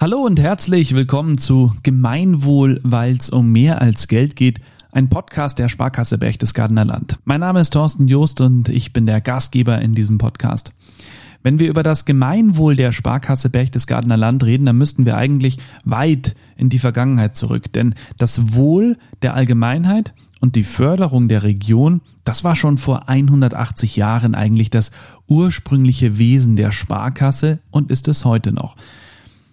Hallo und herzlich willkommen zu Gemeinwohl, weil es um mehr als Geld geht. Ein Podcast der Sparkasse Berchtesgadener Land. Mein Name ist Thorsten Joost und ich bin der Gastgeber in diesem Podcast. Wenn wir über das Gemeinwohl der Sparkasse Berchtesgadener Land reden, dann müssten wir eigentlich weit in die Vergangenheit zurück. Denn das Wohl der Allgemeinheit und die Förderung der Region, das war schon vor 180 Jahren eigentlich das ursprüngliche Wesen der Sparkasse und ist es heute noch.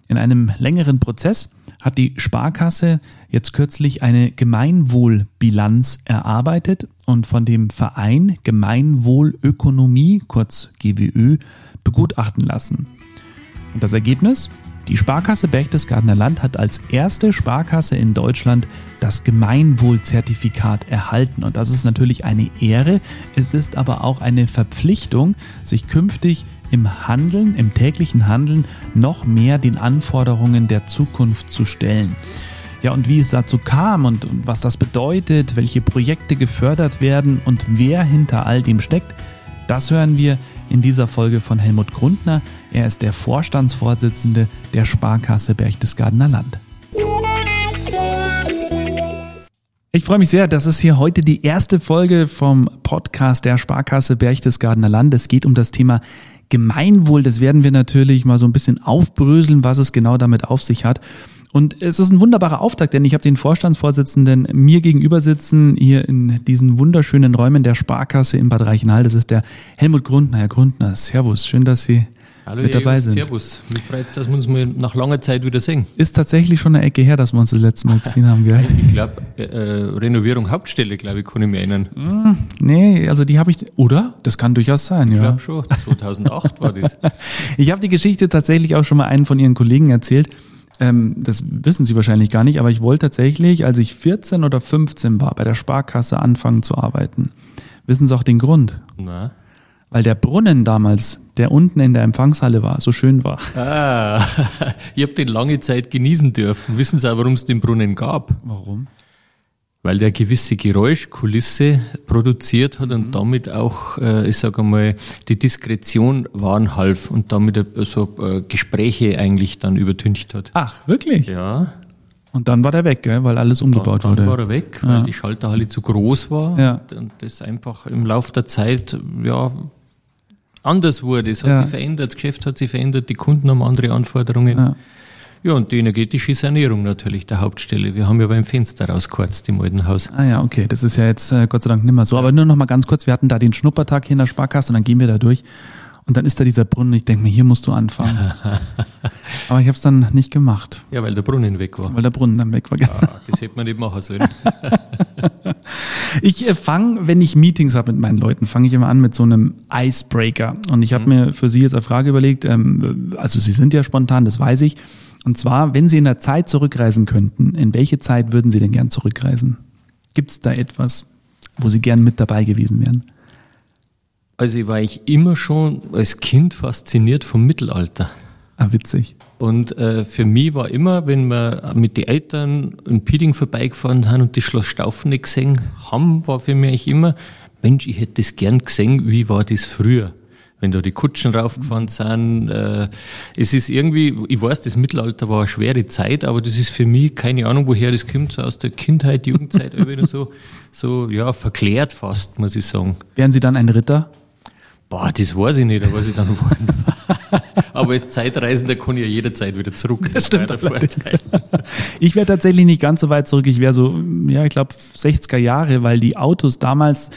In einem längeren Prozess hat die Sparkasse jetzt kürzlich eine Gemeinwohlbilanz erarbeitet und von dem Verein Gemeinwohlökonomie, kurz GWÖ, begutachten lassen. Und das Ergebnis? Die Sparkasse Berchtesgadener Land hat als erste Sparkasse in Deutschland das Gemeinwohlzertifikat erhalten. Und das ist natürlich eine Ehre. Es ist aber auch eine Verpflichtung, sich künftig im Handeln, im täglichen Handeln noch mehr den Anforderungen der Zukunft zu stellen. Ja, und wie es dazu kam und, und was das bedeutet, welche Projekte gefördert werden und wer hinter all dem steckt, das hören wir in dieser Folge von Helmut Grundner. Er ist der Vorstandsvorsitzende der Sparkasse Berchtesgadener Land. Ich freue mich sehr, das ist hier heute die erste Folge vom Podcast der Sparkasse Berchtesgadener Land. Es geht um das Thema Gemeinwohl. Das werden wir natürlich mal so ein bisschen aufbröseln, was es genau damit auf sich hat. Und es ist ein wunderbarer Auftakt, denn ich habe den Vorstandsvorsitzenden mir gegenüber sitzen, hier in diesen wunderschönen Räumen der Sparkasse in Bad Reichenhall. Das ist der Helmut Grundner. Herr Grundner, Servus, schön, dass Sie Hallo, mit dabei sind. Servus. Mich freut es, dass wir uns mal nach langer Zeit wieder sehen. Ist tatsächlich schon eine Ecke her, dass wir uns das letzte Mal gesehen haben. Gell? Ich glaube, äh, äh, Renovierung Hauptstelle, glaube ich, kann ich mir erinnern. Hm, nee, also die habe ich, oder? Das kann durchaus sein, ich ja. Ich glaube schon, 2008 war das. Ich habe die Geschichte tatsächlich auch schon mal einen von Ihren Kollegen erzählt. Ähm, das wissen Sie wahrscheinlich gar nicht, aber ich wollte tatsächlich, als ich 14 oder 15 war, bei der Sparkasse anfangen zu arbeiten. Wissen Sie auch den Grund? Na? Weil der Brunnen damals, der unten in der Empfangshalle war, so schön war. Ah, ich habe den lange Zeit genießen dürfen. Wissen Sie auch, warum es den Brunnen gab? Warum? Weil der gewisse Geräuschkulisse produziert hat und mhm. damit auch, äh, ich sage einmal, die Diskretion wahren half und damit so äh, Gespräche eigentlich dann übertüncht hat. Ach, wirklich? Ja. Und dann war der weg, gell? weil alles umgebaut dann, dann wurde. Dann war er weg, weil ja. die Schalterhalle zu groß war ja. und das einfach im Laufe der Zeit ja, anders wurde. Es hat ja. sich verändert, das Geschäft hat sich verändert, die Kunden haben andere Anforderungen. Ja. Ja, und die energetische Sanierung natürlich der Hauptstelle. Wir haben ja beim Fenster rausgekürzt im alten Haus. Ah ja, okay. Das ist ja jetzt äh, Gott sei Dank nicht mehr so. Aber nur noch mal ganz kurz, wir hatten da den Schnuppertag hier in der Sparkasse und dann gehen wir da durch. Und dann ist da dieser Brunnen ich denke mir, hier musst du anfangen. Aber ich habe es dann nicht gemacht. Ja, weil der Brunnen weg war. Weil der Brunnen dann weg war. Ja, das hätte man nicht machen sollen. ich äh, fange, wenn ich Meetings habe mit meinen Leuten, fange ich immer an mit so einem Icebreaker. Und ich habe mhm. mir für Sie jetzt eine Frage überlegt. Ähm, also Sie sind ja spontan, das weiß ich. Und zwar, wenn Sie in der Zeit zurückreisen könnten, in welche Zeit würden Sie denn gern zurückreisen? Gibt es da etwas, wo Sie gern mit dabei gewesen wären? Also ich war ich immer schon als Kind fasziniert vom Mittelalter. Ah, witzig. Und äh, für mich war immer, wenn wir mit den Eltern in Pieding vorbeigefahren haben und das Schloss Staufen nicht gesehen haben, war für mich immer, Mensch, ich hätte das gern gesehen, wie war das früher? Wenn da die Kutschen raufgefahren sind. Äh, es ist irgendwie, ich weiß, das Mittelalter war eine schwere Zeit, aber das ist für mich, keine Ahnung, woher das kommt, so aus der Kindheit, Jugendzeit, wieder so, so, ja, verklärt fast, muss ich sagen. Wären Sie dann ein Ritter? Boah, das weiß ich nicht, was ich dann geworden war. Aber als Zeitreisender kann ich ja jederzeit wieder zurück. Das, stimmt. Ich wäre tatsächlich nicht ganz so weit zurück. Ich wäre so, ja, ich glaube 60er Jahre, weil die Autos damals,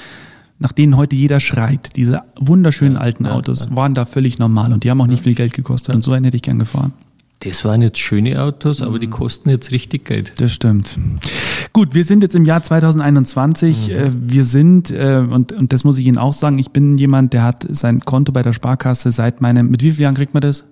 nach denen heute jeder schreit, diese wunderschönen ja, alten ja, Autos, ja. waren da völlig normal und die haben auch nicht viel Geld gekostet. Und so einen hätte ich gern gefahren. Das waren jetzt schöne Autos, aber die mhm. kosten jetzt richtig Geld. Das stimmt. Gut, wir sind jetzt im Jahr 2021. Mhm. Äh, wir sind, äh, und, und das muss ich Ihnen auch sagen, ich bin jemand, der hat sein Konto bei der Sparkasse seit meinem, mit wie vielen Jahren kriegt man das?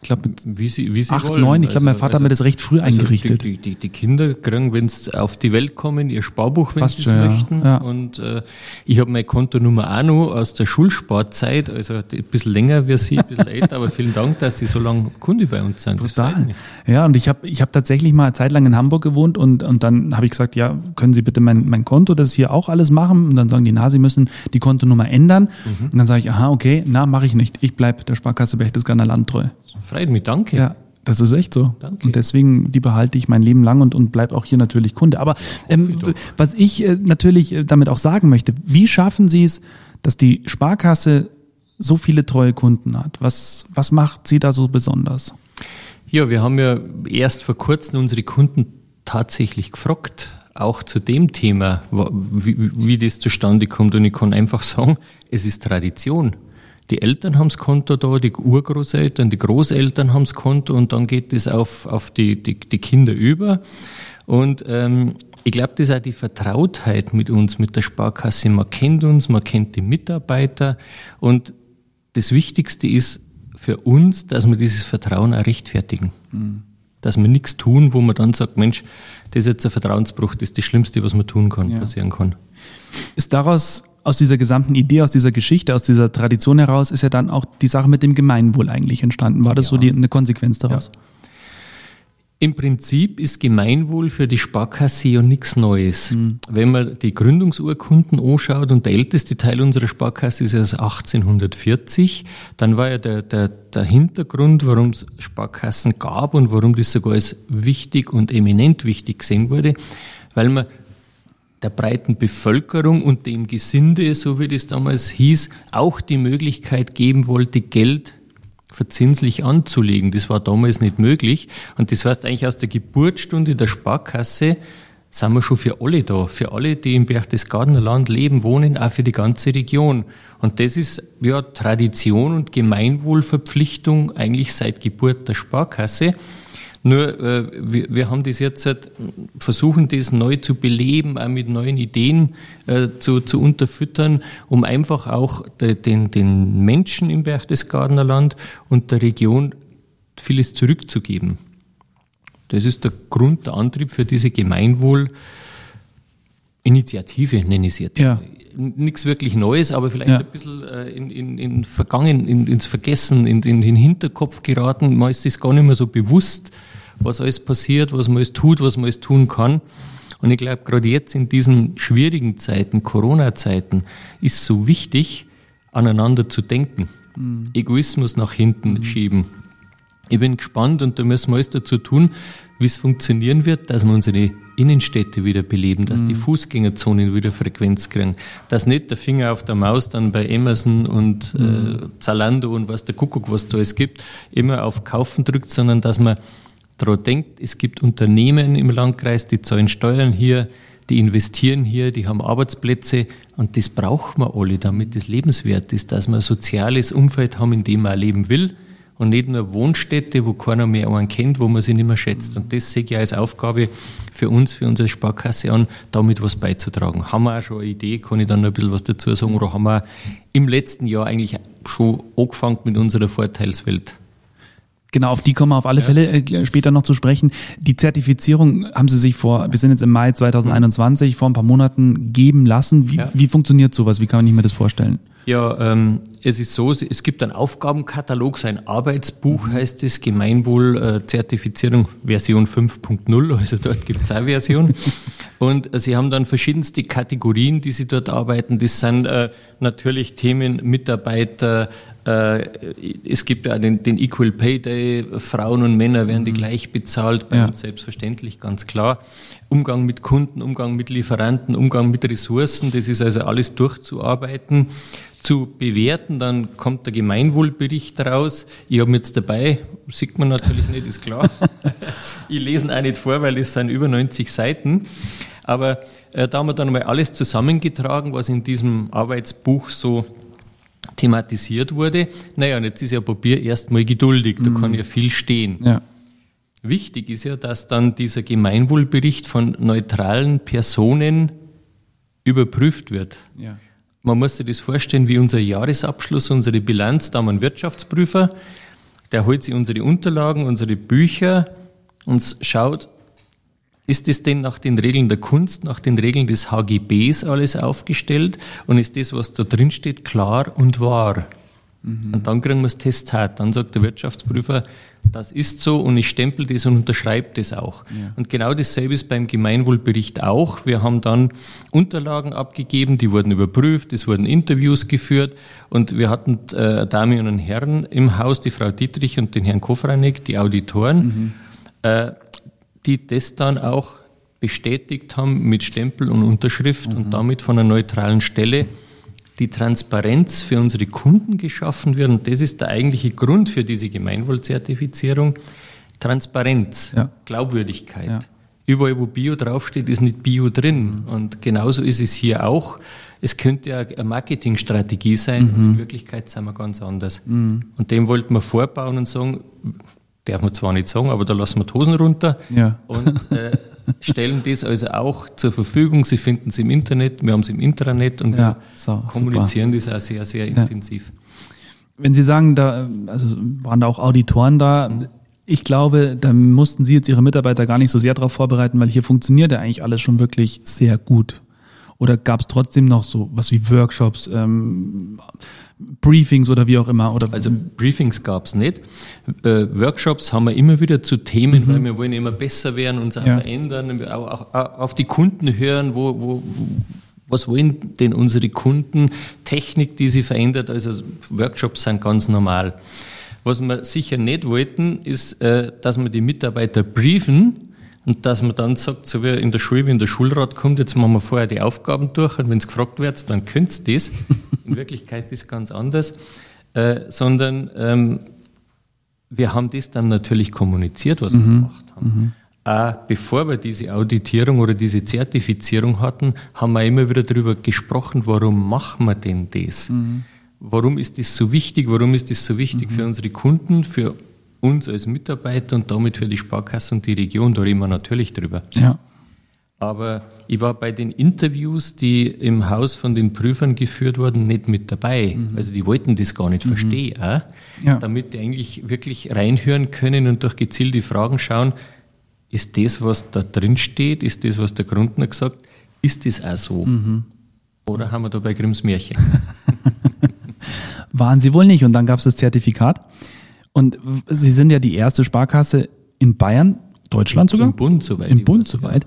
Ich glaube, wie sie, wie sie acht, wollen. neun. Ich glaube, mein also, Vater also, hat mir das recht früh also eingerichtet. Die, die, die, Kinder kriegen, wenn sie auf die Welt kommen, ihr Sparbuch, wenn sie es möchten. Ja. Und äh, ich habe meine Kontonummer auch noch aus der Schulsportzeit, also ein bisschen länger wie Sie, ein bisschen älter, aber vielen Dank, dass Sie so lange Kunde bei uns sind. Total. Ja, und ich habe ich hab tatsächlich mal eine Zeit lang in Hamburg gewohnt und, und dann habe ich gesagt, ja, können Sie bitte mein, mein Konto, das hier auch alles machen? Und dann sagen die, na, Sie müssen die Kontonummer ändern. Mhm. Und dann sage ich, aha, okay, na, mache ich nicht. Ich bleibe der Sparkasse Berchtesgadener Land treu. Freut mich, danke. Ja. Das ist echt so. Danke. Und deswegen, die behalte ich mein Leben lang und, und bleib auch hier natürlich Kunde. Aber ähm, was ich äh, natürlich äh, damit auch sagen möchte, wie schaffen Sie es, dass die Sparkasse so viele treue Kunden hat? Was, was macht sie da so besonders? Ja, wir haben ja erst vor kurzem unsere Kunden tatsächlich gefragt, auch zu dem Thema, wie, wie das zustande kommt. Und ich kann einfach sagen, es ist Tradition. Die Eltern haben das Konto da, die Urgroßeltern, die Großeltern haben das Konto und dann geht es auf, auf die, die, die Kinder über. Und ähm, ich glaube, das ist auch die Vertrautheit mit uns, mit der Sparkasse. Man kennt uns, man kennt die Mitarbeiter und das Wichtigste ist für uns, dass wir dieses Vertrauen auch rechtfertigen. Dass wir nichts tun, wo man dann sagt, Mensch, das ist jetzt ein Vertrauensbruch, das ist das Schlimmste, was man tun kann, Ja. passieren kann. Ist daraus, aus dieser gesamten Idee, aus dieser Geschichte, aus dieser Tradition heraus, ist ja dann auch die Sache mit dem Gemeinwohl eigentlich entstanden. War das so die, eine Konsequenz daraus? Im Prinzip ist Gemeinwohl für die Sparkasse ja nichts Neues. Wenn man die Gründungsurkunden anschaut und der älteste Teil unserer Sparkasse ist aus 1840, dann war ja der, der, der Hintergrund, warum es Sparkassen gab und warum das sogar als wichtig und eminent wichtig gesehen wurde, weil man der breiten Bevölkerung und dem Gesinde, so wie das damals hieß, auch die Möglichkeit geben wollte, Geld verzinslich anzulegen. Das war damals nicht möglich. Und das heißt eigentlich aus der Geburtsstunde der Sparkasse sind wir schon für alle da, für alle, die im Berchtesgadener Land leben, wohnen, auch für die ganze Region. Und das ist ja Tradition und Gemeinwohlverpflichtung eigentlich seit Geburt der Sparkasse. Nur äh, wir, wir haben das jetzt halt, versuchen, das neu zu beleben, auch mit neuen Ideen äh, zu, zu unterfüttern, um einfach auch de, den, den Menschen im Berchtesgadener Land und der Region vieles zurückzugeben. Das ist der Grund, der Antrieb für diese Gemeinwohl-Initiative, nenne ich es jetzt. Ja. Nichts wirklich Neues, aber vielleicht Ja. ein bisschen äh, in, in, in Vergangen, in, ins Vergessen, in, in den Hinterkopf geraten. Man ist sich gar nicht mehr so bewusst, was alles passiert, was man alles tut, was man alles tun kann. Und ich glaube, gerade jetzt in diesen schwierigen Zeiten, Corona-Zeiten, ist so wichtig, aneinander zu denken. Egoismus nach hinten schieben. Ich bin gespannt und da müssen wir alles dazu tun, wie es funktionieren wird, dass wir unsere Innenstädte wieder beleben, dass die Fußgängerzonen wieder Frequenz kriegen, dass nicht der Finger auf der Maus dann bei Amazon und äh, Zalando und was der Kuckuck, was da es gibt, immer auf Kaufen drückt, sondern dass man daran denkt, es gibt Unternehmen im Landkreis, die zahlen Steuern hier, die investieren hier, die haben Arbeitsplätze und das braucht man alle, damit es lebenswert ist, dass wir ein soziales Umfeld haben, in dem man leben will und nicht nur Wohnstätte, wo keiner mehr einen kennt, wo man sich nicht mehr schätzt. Und das sehe ich als Aufgabe für uns, für unsere Sparkasse an, damit was beizutragen. Haben wir auch schon eine Idee, kann ich dann noch ein bisschen was dazu sagen, oder haben wir im letzten Jahr eigentlich schon angefangen mit unserer Vorteilswelt? Genau, auf die kommen wir auf alle Fälle äh, später noch zu sprechen. Die Zertifizierung haben Sie sich vor, wir sind jetzt im Mai 2021, vor ein paar Monaten geben lassen. Wie, Ja. wie funktioniert sowas? Wie kann man sich mir das vorstellen? Ja, ähm, es ist so, es gibt einen Aufgabenkatalog, so ein Arbeitsbuch heißt es, Gemeinwohl-Zertifizierung Version 5.0, also dort gibt es eine Version. Und äh, sie haben dann verschiedenste Kategorien, die sie dort arbeiten. Das sind äh, natürlich Themen Mitarbeiter, äh, es gibt ja den, den Equal Pay Day, Frauen und Männer werden die gleich bezahlt, bei Ja. uns selbstverständlich, ganz klar. Umgang mit Kunden, Umgang mit Lieferanten, Umgang mit Ressourcen, das ist also alles durchzuarbeiten, zu bewerten, dann kommt der Gemeinwohlbericht raus. Ich habe ihn jetzt dabei, sieht man natürlich nicht, ist klar. ich lese ihn auch nicht vor, weil es sind über 90 Seiten. Aber äh, da haben wir dann mal alles zusammengetragen, was in diesem Arbeitsbuch so thematisiert wurde. Naja, und jetzt ist ja Papier erstmal geduldig, da kann ja viel stehen. Ja. Wichtig ist ja, dass dann dieser Gemeinwohlbericht von neutralen Personen überprüft wird. ja. Man muss sich das vorstellen wie unser Jahresabschluss, unsere Bilanz, da haben wir einen Wirtschaftsprüfer, der holt sich unsere Unterlagen, unsere Bücher und schaut, ist das denn nach den Regeln der Kunst, nach den Regeln des HGBs alles aufgestellt und ist das, was da drin steht, klar und wahr? Mhm. Und dann kriegen wir das Testat. Dann sagt der Wirtschaftsprüfer, das ist so und ich stempel das und unterschreibe das auch. Ja. Und genau dasselbe ist beim Gemeinwohlbericht auch. Wir haben dann Unterlagen abgegeben, die wurden überprüft, es wurden Interviews geführt und wir hatten äh, Damen und Herren im Haus, die Frau Dietrich und den Herrn Kofranek, die Auditoren, mhm. äh, die das dann auch bestätigt haben mit Stempel und Unterschrift mhm. und damit von einer neutralen Stelle die Transparenz für unsere Kunden geschaffen wird. Und das ist der eigentliche Grund für diese Gemeinwohlzertifizierung. Transparenz, ja. Glaubwürdigkeit. Ja. Überall, wo Bio draufsteht, ist nicht Bio drin. Mhm. Und genauso ist es hier auch. Es könnte ja eine Marketingstrategie sein. Mhm. In Wirklichkeit sind wir ganz anders. Mhm. Und dem wollten wir vorbauen und sagen, darf man zwar nicht sagen, aber da lassen wir die Hosen runter. Ja. Und äh, stellen das also auch zur Verfügung. Sie finden es im Internet, wir haben es im Intranet und ja, so, kommunizieren super. das auch sehr, sehr ja. intensiv. Wenn Sie sagen, da also waren da auch Auditoren da, mhm. ich glaube, da mussten Sie jetzt Ihre Mitarbeiter gar nicht so sehr darauf vorbereiten, weil hier funktioniert ja eigentlich alles schon wirklich sehr gut. Oder gab es trotzdem noch so was wie Workshops, ähm, Briefings oder wie auch immer? Oder also Briefings gab es nicht. Äh, Workshops haben wir immer wieder zu Themen, mhm. weil wir wollen immer besser werden, uns auch ja. verändern, auch, auch, auch, auf die Kunden hören, wo, wo, was wollen denn unsere Kunden? Technik, die sie verändert, also Workshops sind ganz normal. Was wir sicher nicht wollten, ist, äh, dass wir die Mitarbeiter briefen, und dass man dann sagt, so wie in der Schule, wenn der Schulrat kommt, jetzt machen wir vorher die Aufgaben durch und wenn es gefragt wird, dann könnt ihr das. In Wirklichkeit ist es ganz anders. Äh, sondern ähm, wir haben das dann natürlich kommuniziert, was mhm. wir gemacht haben. Mhm. Auch bevor wir diese Auditierung oder diese Zertifizierung hatten, haben wir immer wieder darüber gesprochen, warum machen wir denn das? Mhm. Warum ist das so wichtig? Warum ist das so wichtig mhm. für unsere Kunden, für uns als Mitarbeiter und damit für die Sparkasse und die Region, da reden wir natürlich drüber. Ja. Aber ich war bei den Interviews, die im Haus von den Prüfern geführt wurden, nicht mit dabei. Mhm. Also die wollten das gar nicht mhm. verstehen, ja. damit die eigentlich wirklich reinhören können und durch gezielte Fragen schauen, ist das, was da drin steht, ist das, was der Grundner gesagt, ist das auch so? Mhm. Oder haben wir da bei Grimms Märchen? Waren sie wohl nicht. Und dann gab es das Zertifikat. Und Sie sind ja die erste Sparkasse in Bayern, Deutschland sogar? Im Bund soweit. Im Bund soweit.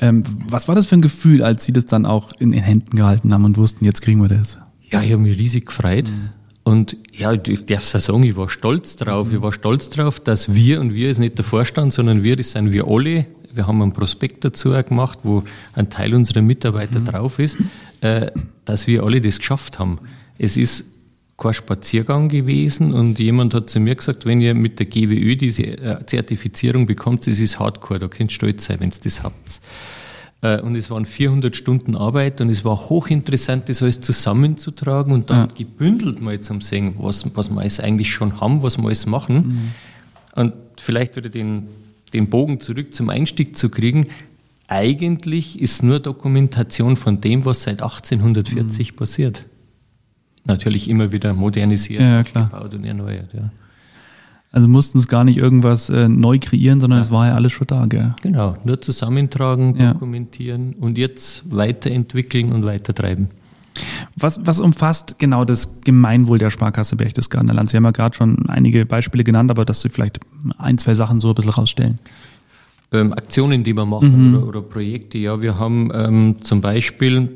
Ja. Ähm, was war das für ein Gefühl, als Sie das dann auch in den Händen gehalten haben und wussten, jetzt kriegen wir das? Ja, ich habe mich riesig gefreut. Mhm. Und ja, ich darf es sagen, ich war stolz drauf. Mhm. Ich war stolz drauf, dass wir, und wir ist nicht der Vorstand, sondern wir, das sind wir alle. Wir haben einen Prospekt dazu gemacht, wo ein Teil unserer Mitarbeiter mhm. drauf ist, äh, dass wir alle das geschafft haben. Es ist kein Spaziergang gewesen und jemand hat zu mir gesagt, wenn ihr mit der GWÖ diese äh, Zertifizierung bekommt, das ist Hardcore, da könnt ihr stolz sein, wenn ihr das habt. Äh, und es waren 400 Stunden Arbeit und es war hochinteressant, das alles zusammenzutragen und dann ja. gebündelt mal zu sehen, was, was wir alles eigentlich schon haben, was wir alles machen. Mhm. Und vielleicht wieder den, den Bogen zurück zum Einstieg zu kriegen. Eigentlich ist nur Dokumentation von dem, was seit 1840 mhm. passiert natürlich immer wieder modernisiert, ja, gebaut und erneuert. Ja. Also mussten es gar nicht irgendwas äh, neu kreieren, sondern ja. es war ja alles schon da. Gell? Genau, nur zusammentragen, ja. dokumentieren und jetzt weiterentwickeln und weitertreiben. Was, was umfasst genau das Gemeinwohl der Sparkasse Berchtesgadener Land? Sie haben ja gerade schon einige Beispiele genannt, aber dass Sie vielleicht ein, zwei Sachen so ein bisschen rausstellen. Ähm, Aktionen, die wir machen mhm. oder, oder, Projekte. Ja, wir haben ähm, zum Beispiel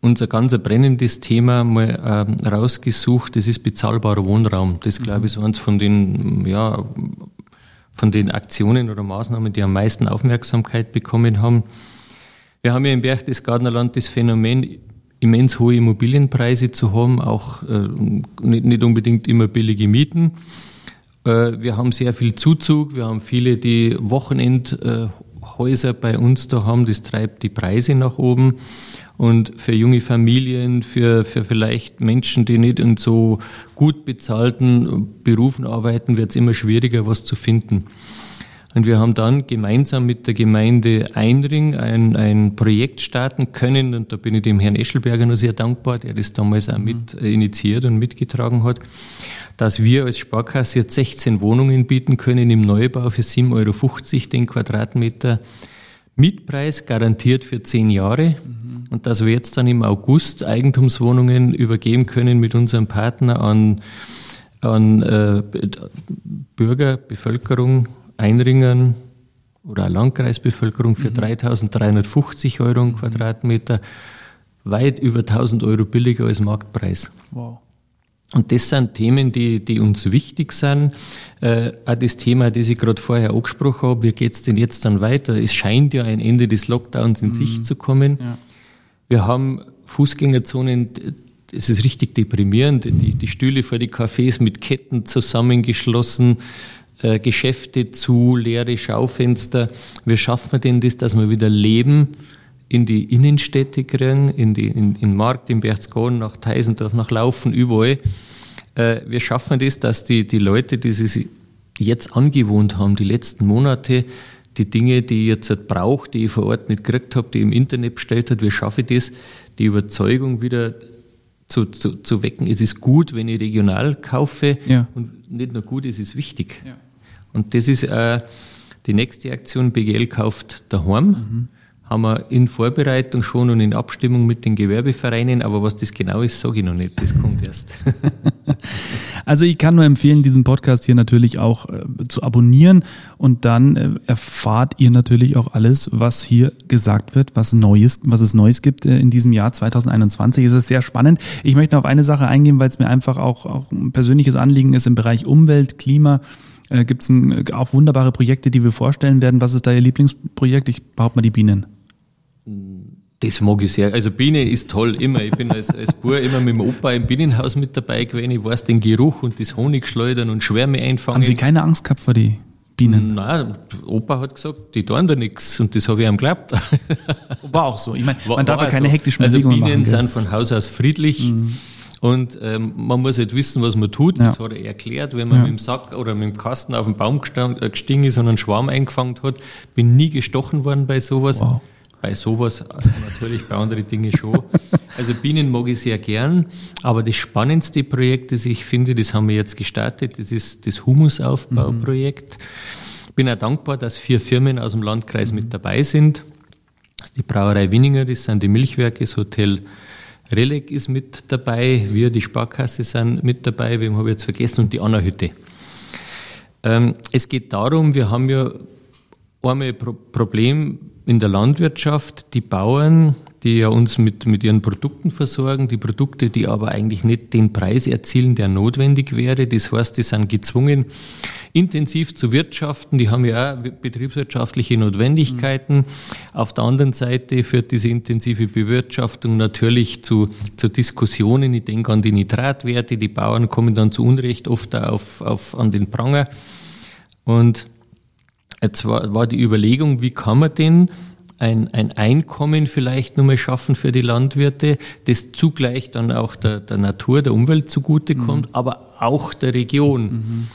unser ganz brennendes Thema mal äh, rausgesucht, das ist bezahlbarer Wohnraum. Das, glaube ich, ist eines von den, ja, von den Aktionen oder Maßnahmen, die am meisten Aufmerksamkeit bekommen haben. Wir haben ja im Berchtesgadener Land das Phänomen, immens hohe Immobilienpreise zu haben, auch äh, nicht, nicht unbedingt immer billige Mieten. Äh, wir haben sehr viel Zuzug, wir haben viele, die Wochenendhäuser bei uns da haben, das treibt die Preise nach oben. Und für junge Familien, für, für vielleicht Menschen, die nicht in so gut bezahlten Berufen arbeiten, wird es immer schwieriger, was zu finden. Und wir haben dann gemeinsam mit der Gemeinde Einring ein, ein Projekt starten können. Und da bin ich dem Herrn Eschelberger noch sehr dankbar, der das damals auch mit initiiert und mitgetragen hat, dass wir als Sparkasse jetzt 16 Wohnungen bieten können im Neubau für 7,50 Euro den Quadratmeter. Mietpreis garantiert für 10 Jahre. Mhm und dass wir jetzt dann im August Eigentumswohnungen übergeben können mit unserem Partner an an äh, Bürger, Bevölkerung einringen oder Landkreisbevölkerung für mhm. 3.350 Euro im Quadratmeter, weit über 1.000 Euro billiger als Marktpreis. Wow. Und das sind Themen, die, die uns wichtig sind. Äh, auch das Thema, das ich gerade vorher angesprochen habe, wie geht's denn jetzt dann weiter? Es scheint ja ein Ende des Lockdowns in mhm. Sicht zu kommen. Ja. Wir haben Fußgängerzonen, es ist richtig deprimierend, die, die Stühle vor die Cafés mit Ketten zusammengeschlossen, äh, Geschäfte zu, leere Schaufenster. Wie schaffen wir denn das, dass wir wieder Leben in die Innenstädte kriegen, in, die, in, in Markt, in Berchtesgaden, nach Teisendorf, nach Laufen, überall. Äh, wir schaffen das, dass die, die Leute, die sich jetzt angewohnt haben, die letzten Monate, die Dinge, die ich jetzt brauche, die ich vor Ort nicht gekriegt habe, die ich im Internet bestellt habe, wie schaffe ich das, die Überzeugung wieder zu, zu, zu wecken, es ist gut, wenn ich regional kaufe ja. und nicht nur gut, es ist wichtig. Ja. Und das ist äh, die nächste Aktion, BGL kauft daheim. Mhm haben wir in Vorbereitung schon und in Abstimmung mit den Gewerbevereinen, aber was das genau ist, sage ich noch nicht, das kommt erst. also ich kann nur empfehlen, diesen Podcast hier natürlich auch äh, zu abonnieren und dann äh, erfahrt ihr natürlich auch alles, was hier gesagt wird, was Neues, was es Neues gibt äh, in diesem Jahr 2021. Es ist sehr spannend. Ich möchte auf eine Sache eingehen, weil es mir einfach auch, auch ein persönliches Anliegen ist im Bereich Umwelt, Klima gibt es auch wunderbare Projekte, die wir vorstellen werden. Was ist da Ihr Lieblingsprojekt? Ich behaupte mal die Bienen. Das mag ich sehr. Also Biene ist toll, immer. Ich bin als, als Bub immer mit dem Opa im Bienenhaus mit dabei gewesen. Ich weiß den Geruch und das Honigschleudern und Schwärme einfangen. Haben Sie keine Angst gehabt vor die Bienen? Nein, Opa hat gesagt, die tun da nichts und das habe ich ihm geglaubt. War auch so. Ich meine, man war, darf ja keine so. hektischen Also Bienen machen, sind von Haus aus friedlich. Mhm. Und ähm, man muss halt wissen, was man tut. Ja. Das hat er erklärt, wenn man ja. mit dem Sack oder mit dem Kasten auf den Baum äh, gestiegen ist und einen Schwarm eingefangen hat. Bin nie gestochen worden bei sowas. Wow. Bei sowas natürlich, bei anderen Dingen schon. Also Bienen mag ich sehr gern, aber das spannendste Projekt, das ich finde, das haben wir jetzt gestartet, das ist das Humusaufbauprojekt. Ich bin auch dankbar, dass vier Firmen aus dem Landkreis mit dabei sind. Das ist die Brauerei Winninger, das sind die Milchwerke, das Hotel Relek ist mit dabei, wir, die Sparkasse, sind mit dabei, wem habe ich jetzt vergessen, und die Anna-Hütte. Ähm, es geht darum, wir haben ja einmal Pro Problem in der Landwirtschaft, die Bauern, die ja uns mit, mit ihren Produkten versorgen, die Produkte, die aber eigentlich nicht den Preis erzielen, der notwendig wäre. Das heißt, die sind gezwungen, intensiv zu wirtschaften. Die haben ja auch betriebswirtschaftliche Notwendigkeiten. Mhm. Auf der anderen Seite führt diese intensive Bewirtschaftung natürlich zu, zu Diskussionen. Ich denke an die Nitratwerte. Die Bauern kommen dann zu Unrecht oft auf, auf, an den Pranger. Und Jetzt war, war die Überlegung, wie kann man denn ein, ein Einkommen vielleicht nochmal schaffen für die Landwirte, das zugleich dann auch der, der Natur, der Umwelt zugutekommt, mhm. aber auch der Region. Mhm.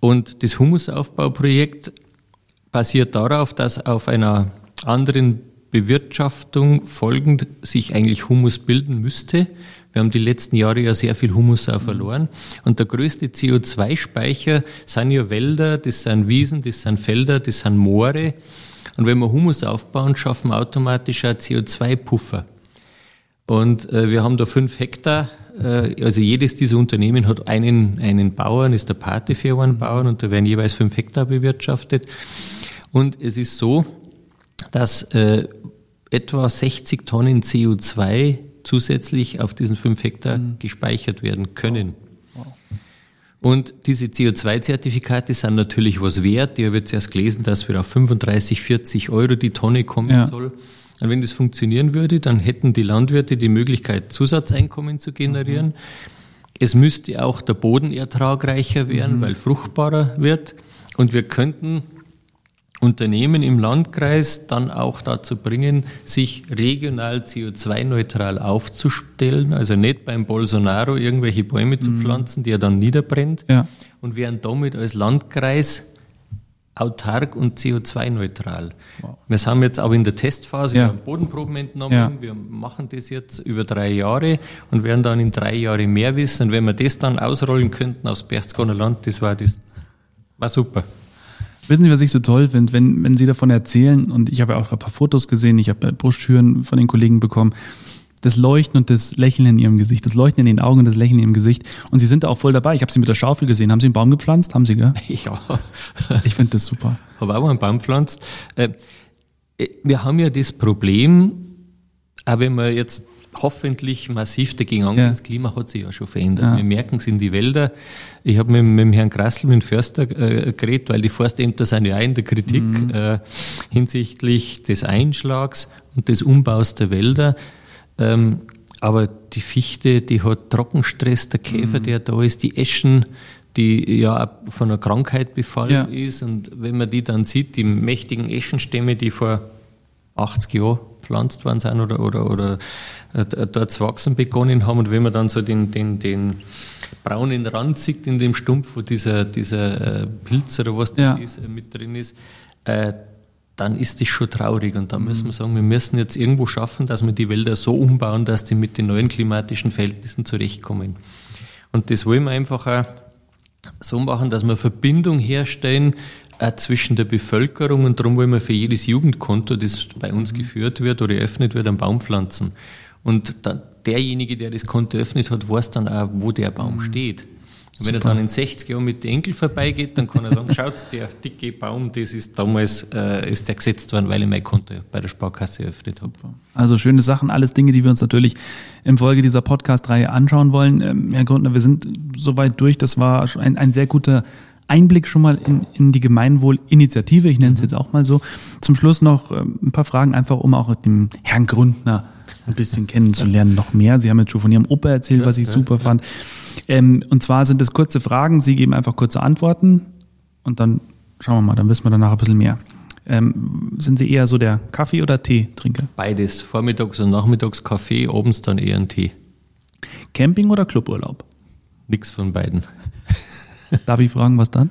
Und das Humusaufbauprojekt basiert darauf, dass auf einer anderen Bewirtschaftung folgend sich eigentlich Humus bilden müsste. Wir haben die letzten Jahre ja sehr viel Humus auch verloren. Und der größte CO2-Speicher sind ja Wälder, das sind Wiesen, das sind Felder, das sind Moore. Und wenn wir Humus aufbauen, schaffen wir automatisch auch CO2-Puffer. Und äh, wir haben da fünf Hektar. Äh, also jedes dieser Unternehmen hat einen, einen Bauern, ist der Pate für einen Bauern und da werden jeweils fünf Hektar bewirtschaftet. Und es ist so, dass äh, etwa 60 Tonnen CO2 zusätzlich auf diesen fünf Hektar mhm. gespeichert werden können. Wow. Wow. Und diese CO2-Zertifikate sind natürlich was wert. Ich habe jetzt erst gelesen, dass wir auf 35, 40 Euro die Tonne kommen ja. soll. Und wenn das funktionieren würde, dann hätten die Landwirte die Möglichkeit, Zusatzeinkommen zu generieren. Mhm. Es müsste auch der Boden ertragreicher werden, mhm. weil fruchtbarer wird. Und wir könnten Unternehmen im Landkreis dann auch dazu bringen, sich regional CO2-neutral aufzustellen, also nicht beim Bolsonaro irgendwelche Bäume zu mhm. pflanzen, die er dann niederbrennt, ja. und wären damit als Landkreis autark und CO2-neutral. Wow. Wir sind jetzt aber in der Testphase, ja. wir haben Bodenproben entnommen, ja. wir machen das jetzt über drei Jahre und werden dann in drei Jahren mehr wissen. Und wenn wir das dann ausrollen könnten aufs Berchtesgadener Land, das war, das war super. Wissen Sie, was ich so toll finde, wenn, wenn Sie davon erzählen, und ich habe ja auch ein paar Fotos gesehen, ich habe Broschüren von den Kollegen bekommen, das Leuchten und das Lächeln in ihrem Gesicht, das Leuchten in den Augen und das Lächeln in ihrem Gesicht. Und sie sind da auch voll dabei. Ich habe sie mit der Schaufel gesehen. Haben sie einen Baum gepflanzt? Haben sie, gell? Ja. Ich finde das super. Habe auch einen Baum gepflanzt. Äh, wir haben ja das Problem, auch wenn wir jetzt hoffentlich massiv dagegen angehen. Ja. Das Klima hat sich ja schon verändert. Ja. Wir merken es in die Wälder. Ich habe mit, mit dem Herrn Grassl, mit dem Förster, äh, geredet, weil die Forstämter sind ja auch in der Kritik mhm. äh, hinsichtlich des Einschlags und des Umbaus der Wälder. Ähm, aber die Fichte, die hat Trockenstress, der Käfer, mhm. der da ist, die Eschen, die ja von einer Krankheit befallen ja. ist. Und wenn man die dann sieht, die mächtigen Eschenstämme, die vor 80 Jahren gepflanzt worden sind oder, oder, oder äh, dort zu wachsen begonnen haben. Und wenn man dann so den, den, den braunen Rand sieht in dem Stumpf, wo dieser, dieser äh, Pilz oder was das ja. ist, äh, mit drin ist, äh, dann ist das schon traurig. Und da müssen wir sagen, wir müssen jetzt irgendwo schaffen, dass wir die Wälder so umbauen, dass die mit den neuen klimatischen Verhältnissen zurechtkommen. Und das wollen wir einfach auch so machen, dass wir Verbindung herstellen äh, zwischen der Bevölkerung und darum wollen wir für jedes Jugendkonto, das bei uns geführt wird oder eröffnet wird, einen Baum pflanzen. Und da, derjenige, der das Konto eröffnet hat, weiß dann auch, wo der Baum mhm. steht. Und wenn er dann in 60 Jahren mit den Enkel vorbeigeht, dann kann er sagen, schaut, der dicke Baum, das ist damals äh, ist der gesetzt worden, weil ich mein Konto bei der Sparkasse eröffnet habe. Also schöne Sachen, alles Dinge, die wir uns natürlich im Folge dieser Podcast-Reihe anschauen wollen. Ähm, Herr Grundner, wir sind soweit durch. Das war schon ein, ein sehr guter Einblick schon mal in, in die Gemeinwohlinitiative, ich nenne es mhm. jetzt auch mal so. Zum Schluss noch ähm, ein paar Fragen, einfach um auch dem Herrn Gründner ein bisschen kennenzulernen, noch mehr. Sie haben jetzt schon von Ihrem Opa erzählt, was ich super fand. Ähm, und zwar sind es kurze Fragen, Sie geben einfach kurze Antworten und dann schauen wir mal, dann wissen wir danach ein bisschen mehr. Ähm, sind Sie eher so der Kaffee- oder Tee-Trinker? Beides. Vormittags und nachmittags Kaffee, abends dann eher ein Tee. Camping oder Cluburlaub? Nix von beiden. Darf ich fragen, was dann?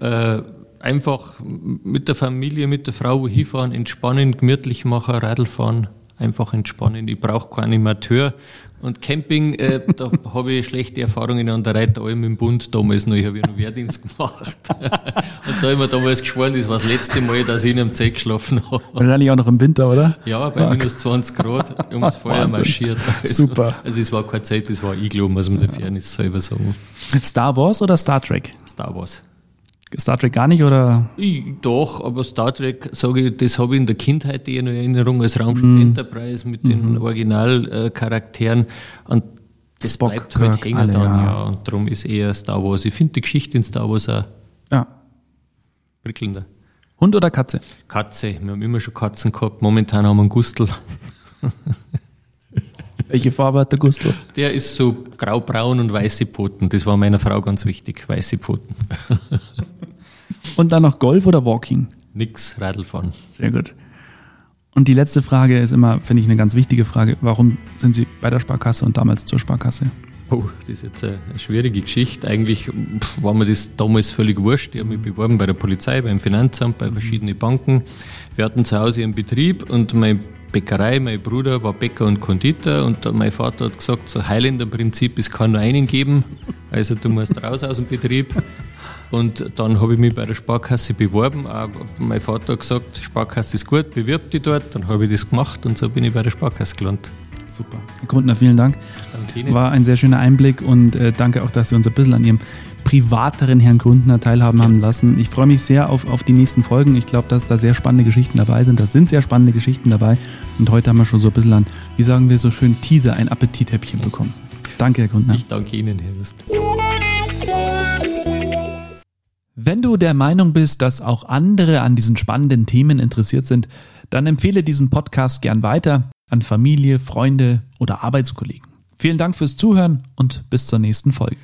Äh, einfach mit der Familie, mit der Frau hinfahren, entspannen, gemütlich machen, Radl fahren einfach entspannen. Ich brauche keinen Animateur. Und Camping, äh, da habe ich schlechte Erfahrungen an der Reiteralm im Bund damals noch. Ich habe ja noch Wehrdienst gemacht. und da habe ich mir damals geschworen, das war das letzte Mal, dass ich in einem Zelt geschlafen habe. Wahrscheinlich auch noch im Winter, oder? Ja, bei minus 20 Grad ums Feuer marschiert. Also, Super. Also es war keine Zeit, das war Iglo, muss man der Fairness selber sagen. Star Wars oder Star Trek? Star Wars. Star Trek gar nicht, oder? Ich, doch, aber Star Trek, sage ich, das habe ich in der Kindheit eher in Erinnerung als Raumschiff mhm. Enterprise mit den mhm. Originalcharakteren. Und das Spock, bleibt halt hängen alle, dann, ja. ja. Und darum ist eher Star Wars. Ich finde die Geschichte in Star Wars auch ja. prickelnder. Hund oder Katze? Katze. Wir haben immer schon Katzen gehabt. Momentan haben wir einen Gustl. Welche Farbe hat der Gustl? Der ist so graubraun und weiße Pfoten. Das war meiner Frau ganz wichtig, weiße Pfoten. und dann noch Golf oder Walking? Nix, Radlfahren. Sehr gut. Und die letzte Frage ist immer, finde ich, eine ganz wichtige Frage. Warum sind Sie bei der Sparkasse und damals zur Sparkasse? Oh, das ist jetzt eine schwierige Geschichte. Eigentlich war mir das damals völlig wurscht. Ich habe mich beworben bei der Polizei, beim Finanzamt, bei verschiedenen Banken. Wir hatten zu Hause einen Betrieb und mein Bäckerei. Mein Bruder war Bäcker und Konditor und mein Vater hat gesagt, so Highlander-Prinzip, es kann nur einen geben, also du musst raus aus dem Betrieb. Und dann habe ich mich bei der Sparkasse beworben. Auch mein Vater hat gesagt, Sparkasse ist gut, bewirb dich dort. Dann habe ich das gemacht und so bin ich bei der Sparkasse gelandet. Super. Herr Grundner, vielen Dank. Danke War ein sehr schöner Einblick und äh, danke auch, dass Sie uns ein bisschen an Ihrem privateren Herrn Grundner teilhaben ja. haben lassen. Ich freue mich sehr auf, auf die nächsten Folgen. Ich glaube, dass da sehr spannende Geschichten dabei sind. Das sind sehr spannende Geschichten dabei. Und heute haben wir schon so ein bisschen an, wie sagen wir so schön, Teaser, ein Appetithäppchen bekommen. Danke, Herr Grundner. Ich danke Ihnen, Herr Wüst. Wenn du der Meinung bist, dass auch andere an diesen spannenden Themen interessiert sind, dann empfehle diesen Podcast gern weiter an Familie, Freunde oder Arbeitskollegen. Vielen Dank fürs Zuhören und bis zur nächsten Folge.